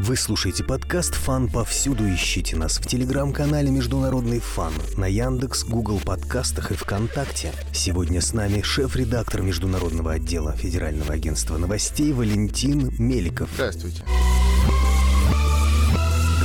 Вы слушаете подкаст «Фан» повсюду. Ищите нас в телеграм-канале «Международный фан» на Яндекс, Google подкастах и ВКонтакте. Сегодня с нами шеф-редактор Международного отдела Федерального агентства новостей Валентин Меликов. Здравствуйте.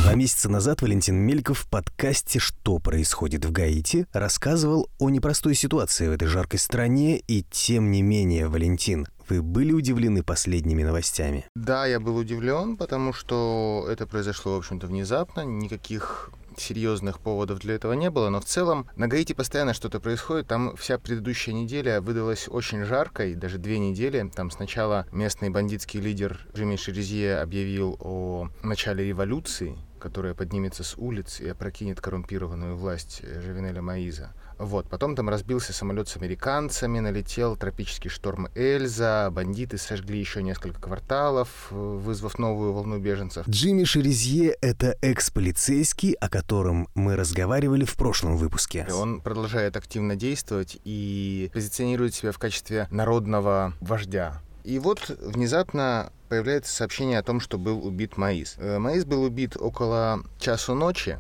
Два месяца назад Валентин Мельков в подкасте «Что происходит в Гаити» рассказывал о непростой ситуации в этой жаркой стране, и тем не менее, Валентин, вы были удивлены последними новостями? Да, я был удивлен, потому что это произошло, в общем-то, внезапно. Никаких серьезных поводов для этого не было, но в целом на Гаити постоянно что-то происходит. Там вся предыдущая неделя выдалась очень жаркой, даже две недели. Там сначала местный бандитский лидер Джимми Шерезье объявил о начале революции, которая поднимется с улиц и опрокинет коррумпированную власть Живинеля Маиза. Вот. Потом там разбился самолет с американцами, налетел тропический шторм Эльза, бандиты сожгли еще несколько кварталов, э, вызвав новую волну беженцев. Джимми Шерезье — это экс-полицейский, о котором мы разговаривали в прошлом выпуске. Он продолжает активно действовать и позиционирует себя в качестве народного вождя. И вот внезапно появляется сообщение о том, что был убит Маис. Э, Маис был убит около часу ночи,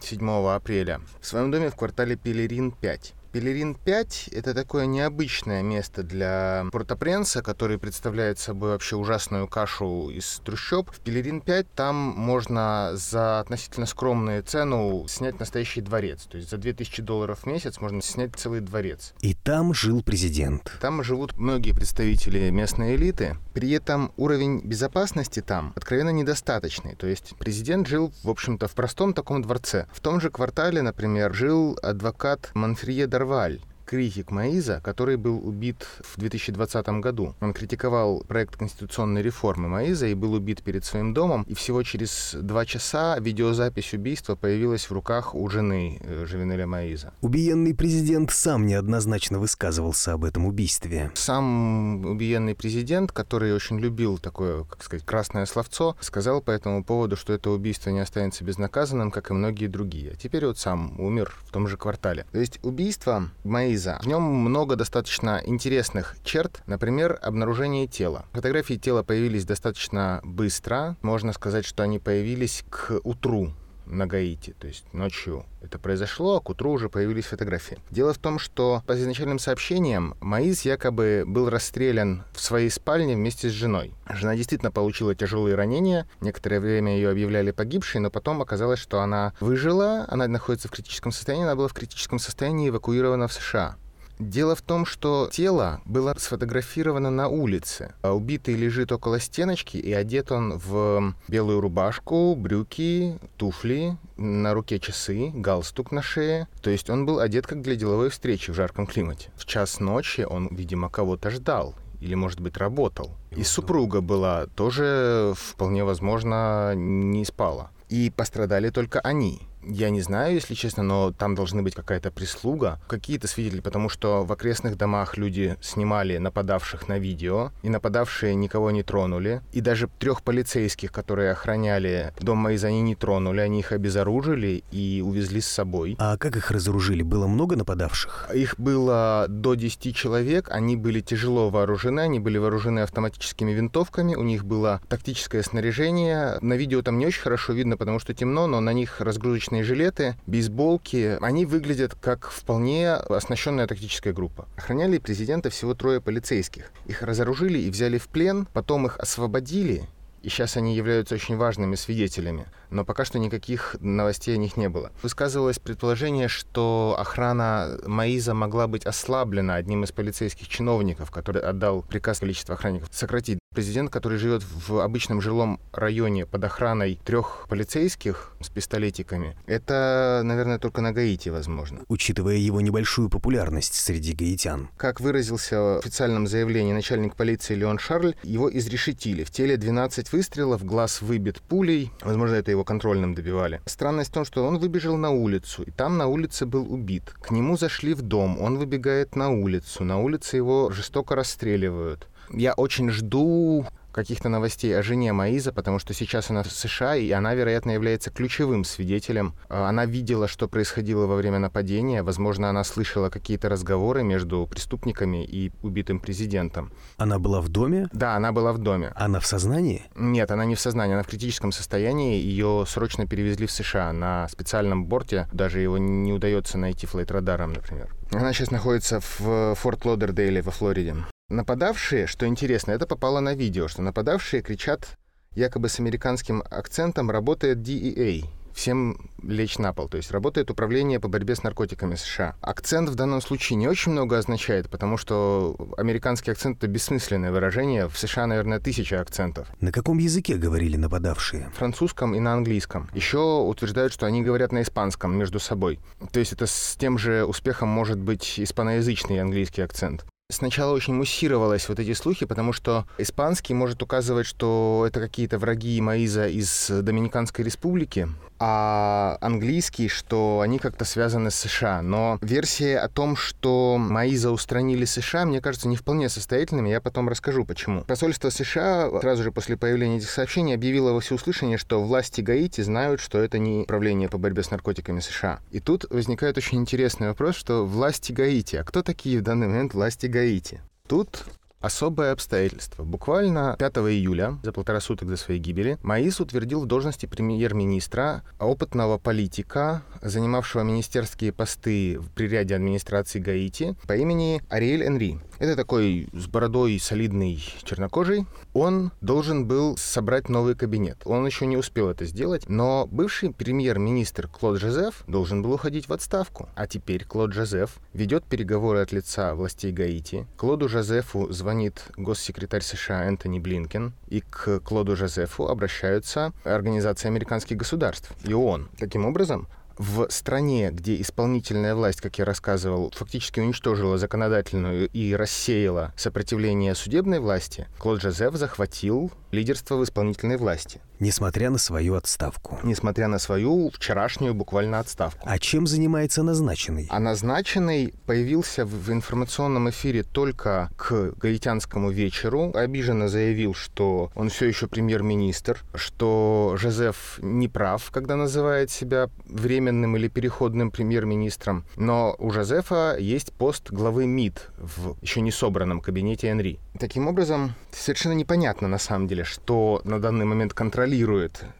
7 апреля, в своем доме в квартале Пелерин 5. Пелерин 5 — это такое необычное место для Порто-Пренса, который представляет собой вообще ужасную кашу из трущоб. В Пелерин 5 там можно за относительно скромную цену снять настоящий дворец. То есть за 2000 долларов в месяц можно снять целый дворец. И там жил президент. Там живут многие представители местной элиты. При этом уровень безопасности там откровенно недостаточный. То есть президент жил, в общем-то, в простом таком дворце. В том же квартале, например, жил адвокат Манфрие Дарваль, Carvalho критик Маиза, который был убит в 2020 году. Он критиковал проект конституционной реформы Маиза и был убит перед своим домом. И всего через два часа видеозапись убийства появилась в руках у жены э, Живинеля Маиза. Убиенный президент сам неоднозначно высказывался об этом убийстве. Сам убиенный президент, который очень любил такое, как сказать, красное словцо, сказал по этому поводу, что это убийство не останется безнаказанным, как и многие другие. А теперь вот сам умер в том же квартале. То есть убийство Маиза Лиза. В нем много достаточно интересных черт, например, обнаружение тела. Фотографии тела появились достаточно быстро. Можно сказать, что они появились к утру на Гаити, то есть ночью это произошло, а к утру уже появились фотографии. Дело в том, что по изначальным сообщениям Маиз якобы был расстрелян в своей спальне вместе с женой. Жена действительно получила тяжелые ранения, некоторое время ее объявляли погибшей, но потом оказалось, что она выжила, она находится в критическом состоянии, она была в критическом состоянии эвакуирована в США. Дело в том, что тело было сфотографировано на улице. А убитый лежит около стеночки, и одет он в белую рубашку, брюки, туфли, на руке часы, галстук на шее. То есть он был одет как для деловой встречи в жарком климате. В час ночи он, видимо, кого-то ждал или, может быть, работал. И супруга была тоже, вполне возможно, не спала. И пострадали только они. Я не знаю, если честно, но там должны быть какая-то прислуга, какие-то свидетели, потому что в окрестных домах люди снимали нападавших на видео, и нападавшие никого не тронули. И даже трех полицейских, которые охраняли дом Маиза, они не тронули, они их обезоружили и увезли с собой. А как их разоружили? Было много нападавших? Их было до 10 человек, они были тяжело вооружены, они были вооружены автоматическими винтовками, у них было тактическое снаряжение. На видео там не очень хорошо видно, потому что темно, но на них разгрузочные спортивные жилеты, бейсболки, они выглядят как вполне оснащенная тактическая группа. Охраняли президента всего трое полицейских. Их разоружили и взяли в плен, потом их освободили, и сейчас они являются очень важными свидетелями. Но пока что никаких новостей о них не было. Высказывалось предположение, что охрана Маиза могла быть ослаблена одним из полицейских чиновников, который отдал приказ количества охранников сократить. Президент, который живет в обычном жилом районе под охраной трех полицейских с пистолетиками, это, наверное, только на Гаити возможно. Учитывая его небольшую популярность среди гаитян. Как выразился в официальном заявлении начальник полиции Леон Шарль, его изрешетили. В теле 12 выстрелов, глаз выбит пулей. Возможно, это его контрольным добивали. Странность в том, что он выбежал на улицу, и там на улице был убит. К нему зашли в дом, он выбегает на улицу. На улице его жестоко расстреливают. Я очень жду каких-то новостей о жене Маиза, потому что сейчас она в США, и она, вероятно, является ключевым свидетелем. А, она видела, что происходило во время нападения. Возможно, она слышала какие-то разговоры между преступниками и убитым президентом. Она была в доме? Да, она была в доме. Она в сознании? Нет, она не в сознании, она в критическом состоянии. Ее срочно перевезли в США на специальном борте. Даже его не удается найти флейт-радаром, например. Она сейчас находится в Форт Лодердейле во Флориде. Нападавшие, что интересно, это попало на видео, что нападавшие кричат якобы с американским акцентом «работает DEA», всем лечь на пол. То есть работает управление по борьбе с наркотиками США. Акцент в данном случае не очень много означает, потому что американский акцент — это бессмысленное выражение. В США, наверное, тысяча акцентов. На каком языке говорили нападавшие? Французском и на английском. Еще утверждают, что они говорят на испанском между собой. То есть это с тем же успехом может быть испаноязычный английский акцент. Сначала очень муссировалось вот эти слухи, потому что испанский может указывать, что это какие-то враги Маиза из Доминиканской республики, а английский, что они как-то связаны с США. Но версия о том, что Маиза устранили США, мне кажется, не вполне состоятельными. Я потом расскажу, почему. Посольство США сразу же после появления этих сообщений объявило во всеуслышание, что власти Гаити знают, что это не управление по борьбе с наркотиками США. И тут возникает очень интересный вопрос, что власти Гаити. А кто такие в данный момент власти Гаити? Тут Особое обстоятельство. Буквально 5 июля, за полтора суток до своей гибели, Маис утвердил в должности премьер-министра опытного политика, занимавшего министерские посты при ряде администрации Гаити по имени Ариэль Энри. Это такой с бородой солидный чернокожий. Он должен был собрать новый кабинет. Он еще не успел это сделать, но бывший премьер-министр Клод Жозеф должен был уходить в отставку. А теперь Клод Жозеф ведет переговоры от лица властей Гаити. Клоду Жозефу звонит госсекретарь США Энтони Блинкен, и к Клоду Жозефу обращаются Организация американских государств и ООН. Таким образом, в стране, где исполнительная власть, как я рассказывал, фактически уничтожила законодательную и рассеяла сопротивление судебной власти, Клод Жозеф захватил лидерство в исполнительной власти. Несмотря на свою отставку. Несмотря на свою вчерашнюю буквально отставку. А чем занимается назначенный? А назначенный появился в информационном эфире только к гаитянскому вечеру. Обиженно заявил, что он все еще премьер-министр, что Жозеф не прав, когда называет себя временным или переходным премьер-министром. Но у Жозефа есть пост главы МИД в еще не собранном кабинете Энри. Таким образом, совершенно непонятно на самом деле, что на данный момент контролирует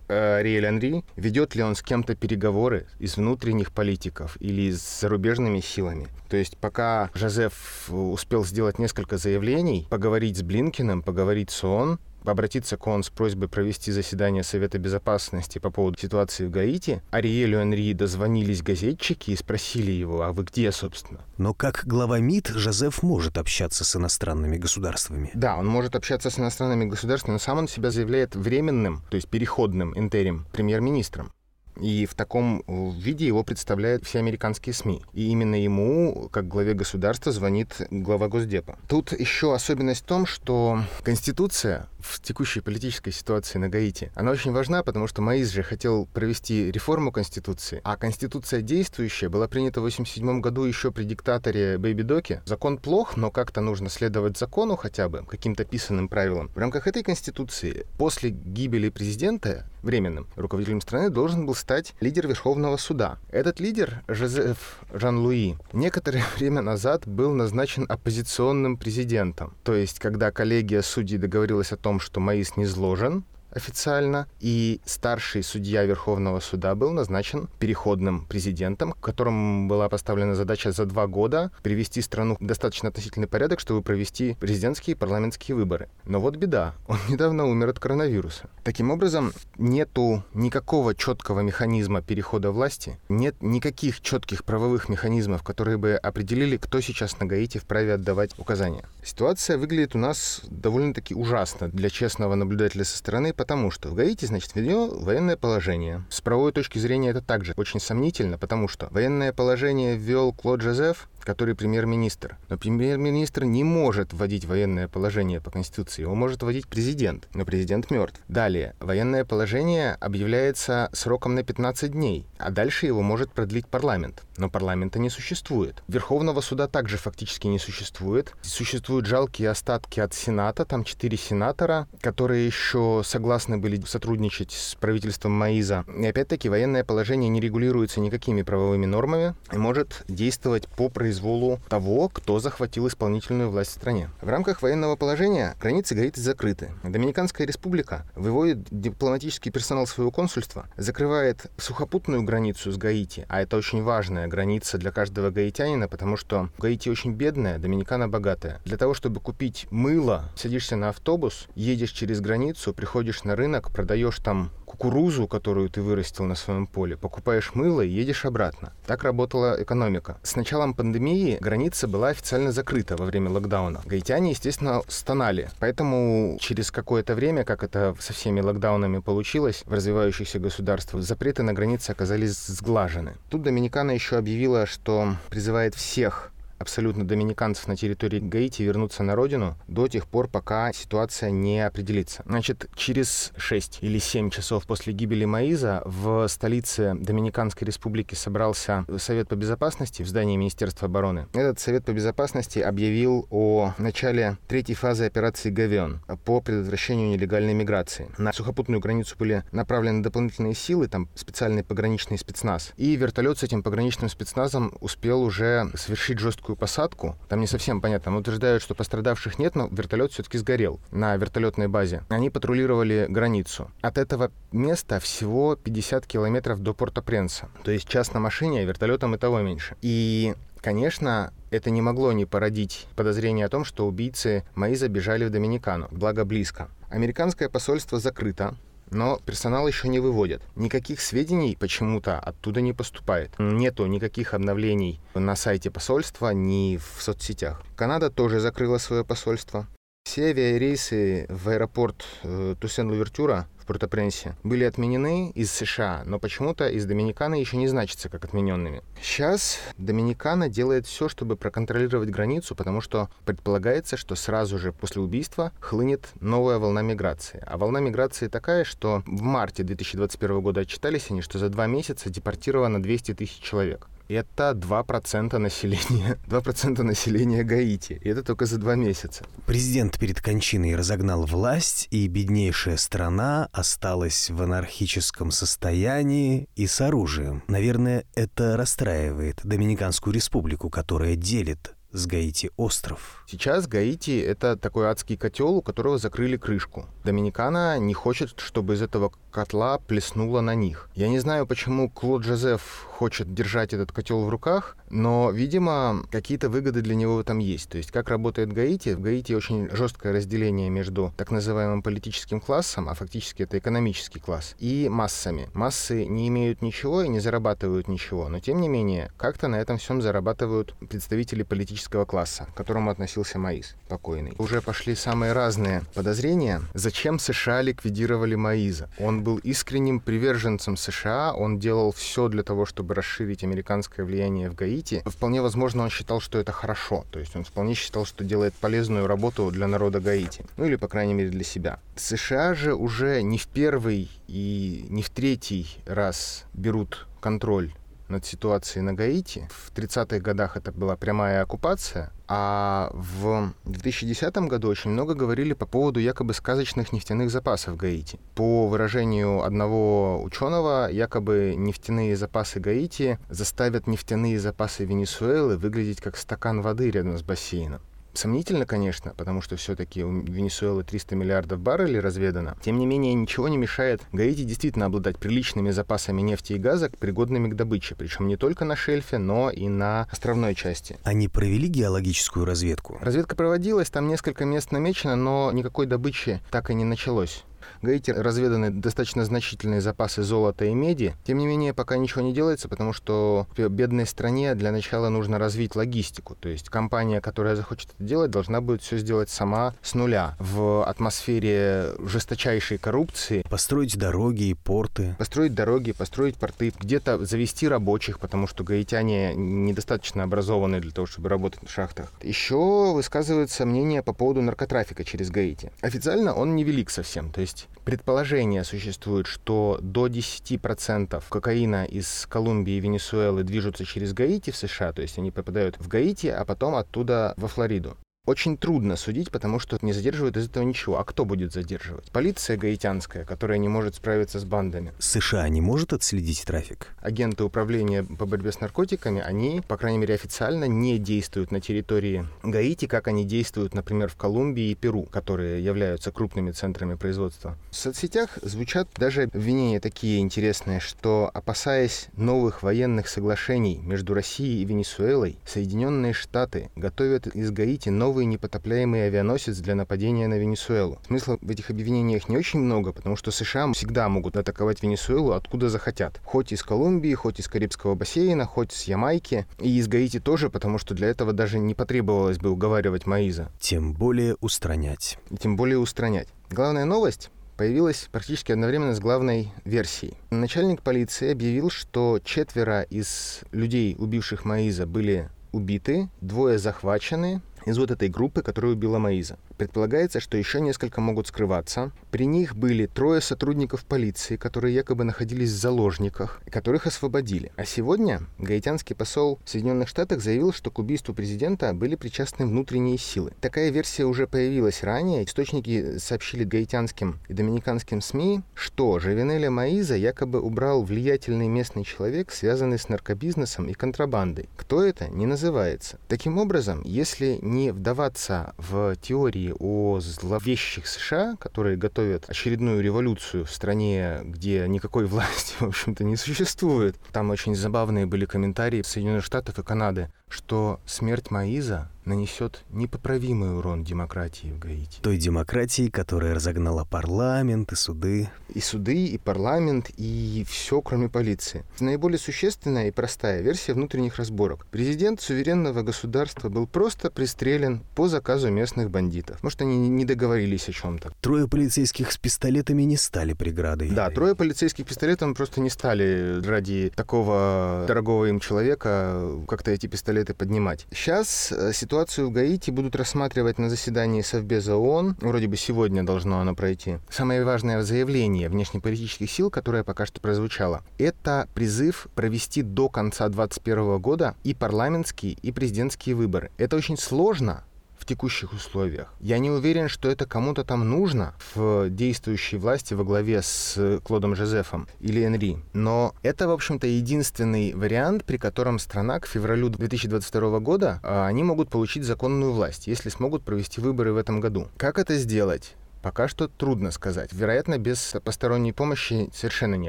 э, Риэль Анри, ведет ли он с кем-то переговоры из внутренних политиков или с зарубежными силами. То есть пока Жозеф успел сделать несколько заявлений, поговорить с Блинкиным, поговорить с ООН, обратиться к ООН с просьбой провести заседание Совета Безопасности по поводу ситуации в Гаити. Ариэлю Энри дозвонились газетчики и спросили его, а вы где, собственно? Но как глава МИД Жозеф может общаться с иностранными государствами? Да, он может общаться с иностранными государствами, но сам он себя заявляет временным, то есть переходным интерим премьер-министром. И в таком э, виде его представляют все американские СМИ. И именно ему, как главе государства, звонит глава Госдепа. Тут еще особенность в том, что Конституция в текущей политической ситуации на Гаити, она очень важна, потому что Маиз же хотел провести реформу Конституции, а Конституция действующая была принята в 87 году еще при диктаторе Бэйби Доке. Закон плох, но как-то нужно следовать закону хотя бы, каким-то писанным правилам. В рамках этой Конституции после гибели президента временным руководителем страны должен был стать лидер Верховного суда. Этот лидер, Жозеф Жан-Луи, некоторое время назад был назначен оппозиционным президентом. То есть, когда коллегия судей договорилась о том, что Маис не зложен, официально, и старший судья Верховного суда был назначен переходным президентом, которому была поставлена задача за два года привести страну в достаточно относительный порядок, чтобы провести президентские и парламентские выборы. Но вот беда, он недавно умер от коронавируса. Таким образом, нету никакого четкого механизма перехода власти, нет никаких четких правовых механизмов, которые бы определили, кто сейчас на Гаити вправе отдавать указания. Ситуация выглядит у нас довольно-таки ужасно для честного наблюдателя со стороны, потому что в Гаити, значит, введено военное положение. С правовой точки зрения это также очень сомнительно, потому что военное положение ввел Клод Жозеф, который премьер-министр. Но премьер-министр не может вводить военное положение по Конституции. Его может вводить президент, но президент мертв. Далее, военное положение объявляется сроком на 15 дней, а дальше его может продлить парламент. Но парламента не существует. Верховного суда также фактически не существует. Существуют жалкие остатки от Сената, там четыре сенатора, которые еще согласны были сотрудничать с правительством Маиза. И опять-таки военное положение не регулируется никакими правовыми нормами и может действовать по произволу того, кто захватил исполнительную власть в стране. В рамках военного положения границы Гаити закрыты. Доминиканская республика выводит дипломатический персонал своего консульства, закрывает сухопутную границу с Гаити, а это очень важная граница для каждого гаитянина, потому что Гаити очень бедная, Доминикана богатая. Для того, чтобы купить мыло, садишься на автобус, едешь через границу, приходишь на рынок, продаешь там кукурузу, которую ты вырастил на своем поле, покупаешь мыло и едешь обратно. Так работала экономика. С началом пандемии граница была официально закрыта во время локдауна. Гаитяне, естественно, стонали. Поэтому через какое-то время, как это со всеми локдаунами получилось в развивающихся государствах, запреты на границе оказались сглажены. Тут Доминикана еще объявила, что призывает всех абсолютно доминиканцев на территории Гаити вернуться на родину до тех пор, пока ситуация не определится. Значит, через 6 или 7 часов после гибели Маиза в столице Доминиканской республики собрался Совет по безопасности в здании Министерства обороны. Этот Совет по безопасности объявил о начале третьей фазы операции «Гавион» по предотвращению нелегальной миграции. На сухопутную границу были направлены дополнительные силы, там специальный пограничный спецназ. И вертолет с этим пограничным спецназом успел уже совершить жесткую жесткую посадку. Там не совсем понятно. Там утверждают, что пострадавших нет, но вертолет все-таки сгорел на вертолетной базе. Они патрулировали границу. От этого места всего 50 километров до Порто-Пренса. То есть час на машине, а вертолетом и того меньше. И Конечно, это не могло не породить подозрение о том, что убийцы мои забежали в Доминикану, благо близко. Американское посольство закрыто, но персонал еще не выводят. Никаких сведений почему-то оттуда не поступает. Нету никаких обновлений на сайте посольства, ни в соцсетях. Канада тоже закрыла свое посольство. Все авиарейсы в аэропорт э, Туссен-Лувертюра в Порто-Пренсе были отменены из США, но почему-то из Доминиканы еще не значатся как отмененными. Сейчас Доминикана делает все, чтобы проконтролировать границу, потому что предполагается, что сразу же после убийства хлынет новая волна миграции. А волна миграции такая, что в марте 2021 года отчитались они, что за два месяца депортировано 200 тысяч человек это 2% населения, 2% населения Гаити. И это только за два месяца. Президент перед кончиной разогнал власть, и беднейшая страна осталась в анархическом состоянии и с оружием. Наверное, это расстраивает Доминиканскую республику, которая делит с Гаити остров. Сейчас Гаити — это такой адский котел, у которого закрыли крышку. Доминикана не хочет, чтобы из этого котла плеснуло на них. Я не знаю, почему Клод Жозеф хочет держать этот котел в руках, но, видимо, какие-то выгоды для него этом есть. То есть, как работает Гаити? В Гаити очень жесткое разделение между так называемым политическим классом, а фактически это экономический класс, и массами. Массы не имеют ничего и не зарабатывают ничего, но, тем не менее, как-то на этом всем зарабатывают представители политического класса, к которому относился Маис, покойный. Уже пошли самые разные подозрения, зачем США ликвидировали Маиза. Он был искренним приверженцем США, он делал все для того, чтобы расширить американское влияние в Гаити. Вполне возможно, он считал, что это хорошо, то есть он вполне считал, что делает полезную работу для народа Гаити, ну или, по крайней мере, для себя. США же уже не в первый и не в третий раз берут контроль над ситуацией на Гаити. В 30-х годах это была прямая оккупация, а в 2010 году очень много говорили по поводу якобы сказочных нефтяных запасов Гаити. По выражению одного ученого, якобы нефтяные запасы Гаити заставят нефтяные запасы Венесуэлы выглядеть как стакан воды рядом с бассейном. Сомнительно, конечно, потому что все-таки у Венесуэлы 300 миллиардов баррелей разведано. Тем не менее, ничего не мешает Гаити действительно обладать приличными запасами нефти и газа, пригодными к добыче. Причем не только на шельфе, но и на островной части. Они провели геологическую разведку? Разведка проводилась, там несколько мест намечено, но никакой добычи так и не началось Гаити разведаны достаточно значительные запасы золота и меди. Тем не менее, пока ничего не делается, потому что в бедной стране для начала нужно развить логистику. То есть компания, которая захочет это делать, должна будет все сделать сама с нуля в атмосфере жесточайшей коррупции. Построить дороги и порты. Построить дороги, построить порты, где-то завести рабочих, потому что гаитяне недостаточно образованы для того, чтобы работать на шахтах. Еще высказывается мнение по поводу наркотрафика через Гаити. Официально он невелик совсем. То есть предположение существует, что до 10% кокаина из Колумбии и Венесуэлы движутся через Гаити в США, то есть они попадают в Гаити, а потом оттуда во Флориду очень трудно судить, потому что не задерживают из этого ничего. А кто будет задерживать? Полиция гаитянская, которая не может справиться с бандами. США не может отследить трафик? Агенты управления по борьбе с наркотиками, они, по крайней мере, официально не действуют на территории Гаити, как они действуют, например, в Колумбии и Перу, которые являются крупными центрами производства. В соцсетях звучат даже обвинения такие интересные, что, опасаясь новых военных соглашений между Россией и Венесуэлой, Соединенные Штаты готовят из Гаити новые новый непотопляемый авианосец для нападения на Венесуэлу. Смысла в этих объявлениях не очень много, потому что США всегда могут атаковать Венесуэлу откуда захотят. Хоть из Колумбии, хоть из Карибского бассейна, хоть с Ямайки. И из Гаити тоже, потому что для этого даже не потребовалось бы уговаривать Маиза. Тем более устранять. И тем более устранять. Главная новость появилась практически одновременно с главной версией. Начальник полиции объявил, что четверо из людей, убивших Маиза, были убиты, двое захвачены, из вот этой группы, которую убила Маиза. Предполагается, что еще несколько могут скрываться. При них были трое сотрудников полиции, которые якобы находились в заложниках, которых освободили. А сегодня гаитянский посол в Соединенных Штатах заявил, что к убийству президента были причастны внутренние силы. Такая версия уже появилась ранее. Источники сообщили гаитянским и доминиканским СМИ, что Живенеля Маиза якобы убрал влиятельный местный человек, связанный с наркобизнесом и контрабандой. Кто это, не называется. Таким образом, если не вдаваться в теории о зловещих США, которые готовят очередную революцию в стране, где никакой власти, в общем-то, не существует. Там очень забавные были комментарии Соединенных Штатов и Канады, что смерть Маиза нанесет непоправимый урон демократии в Гаити. Той демократии, которая разогнала парламент и суды. И суды, и парламент, и все, кроме полиции. Наиболее существенная и простая версия внутренних разборок. Президент суверенного государства был просто пристрелен по заказу местных бандитов. Может, они не договорились о чем-то. Трое полицейских с пистолетами не стали преградой. Да, трое полицейских пистолетом просто не стали ради такого дорогого им человека как-то эти пистолеты поднимать. Сейчас э, ситуация Ситуацию в Гаити будут рассматривать на заседании Совбеза ООН. Вроде бы сегодня должно оно пройти. Самое важное заявление внешнеполитических сил, которое пока что прозвучало, это призыв провести до конца 2021 года и парламентские, и президентские выборы. Это очень сложно, текущих условиях. Я не уверен, что это кому-то там нужно в действующей власти во главе с Клодом Жозефом или Энри. Но это, в общем-то, единственный вариант, при котором страна к февралю 2022 года а, они могут получить законную власть, если смогут провести выборы в этом году. Как это сделать? Пока что трудно сказать. Вероятно, без посторонней помощи совершенно не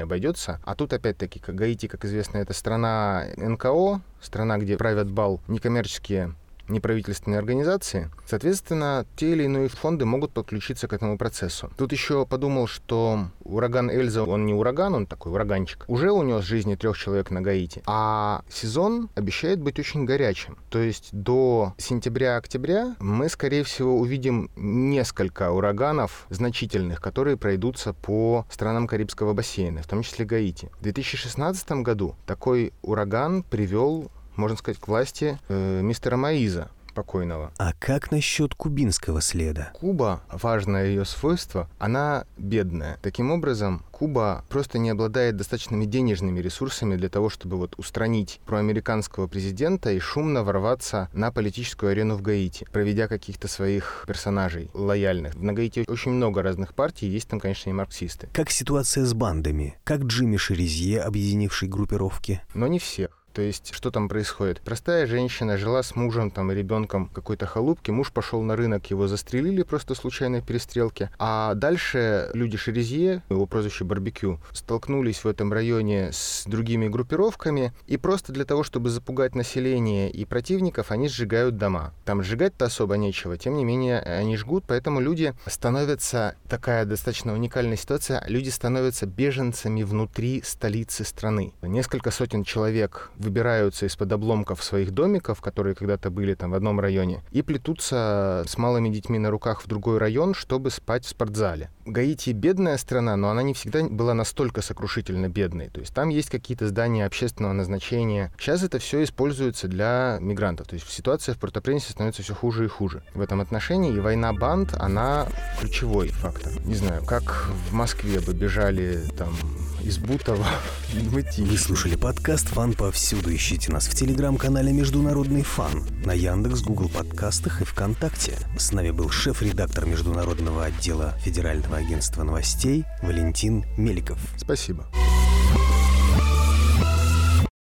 обойдется. А тут опять-таки, как Гаити, как известно, это страна НКО, страна, где правят бал некоммерческие неправительственные организации, соответственно, те или иные фонды могут подключиться к этому процессу. Тут еще подумал, что ураган Эльза, он не ураган, он такой ураганчик, уже унес жизни трех человек на Гаити. А сезон обещает быть очень горячим. То есть до сентября-октября мы, скорее всего, увидим несколько ураганов значительных, которые пройдутся по странам Карибского бассейна, в том числе Гаити. В 2016 году такой ураган привел можно сказать, к власти э, мистера Маиза покойного. А как насчет кубинского следа? Куба, важное ее свойство, она бедная. Таким образом, Куба просто не обладает достаточными денежными ресурсами для того, чтобы вот устранить проамериканского президента и шумно ворваться на политическую арену в Гаити, проведя каких-то своих персонажей лояльных. На Гаити очень много разных партий, есть там, конечно, и марксисты. Как ситуация с бандами? Как Джимми Шерезье, объединивший группировки? Но не всех. То есть, что там происходит? Простая женщина жила с мужем там, и ребенком какой-то халупки, муж пошел на рынок, его застрелили просто случайной перестрелке, а дальше люди Шерезье, его прозвище Барбекю, столкнулись в этом районе с другими группировками, и просто для того, чтобы запугать население и противников, они сжигают дома. Там сжигать-то особо нечего, тем не менее они жгут, поэтому люди становятся, такая достаточно уникальная ситуация, люди становятся беженцами внутри столицы страны. Несколько сотен человек выбираются из-под обломков своих домиков, которые когда-то были там в одном районе, и плетутся с малыми детьми на руках в другой район, чтобы спать в спортзале. Гаити бедная страна, но она не всегда была настолько сокрушительно бедной. То есть там есть какие-то здания общественного назначения. Сейчас это все используется для мигрантов. То есть ситуация в Порто-Пренсе становится все хуже и хуже в этом отношении. И война банд, она ключевой фактор. Не знаю, как в Москве бы бежали там из Бутова Вы слушали подкаст «Фан повсюду». Ищите нас в телеграм-канале «Международный фан» на Яндекс, Гугл подкастах и ВКонтакте. С нами был шеф-редактор международного отдела Федерального агентства новостей Валентин Меликов. Спасибо.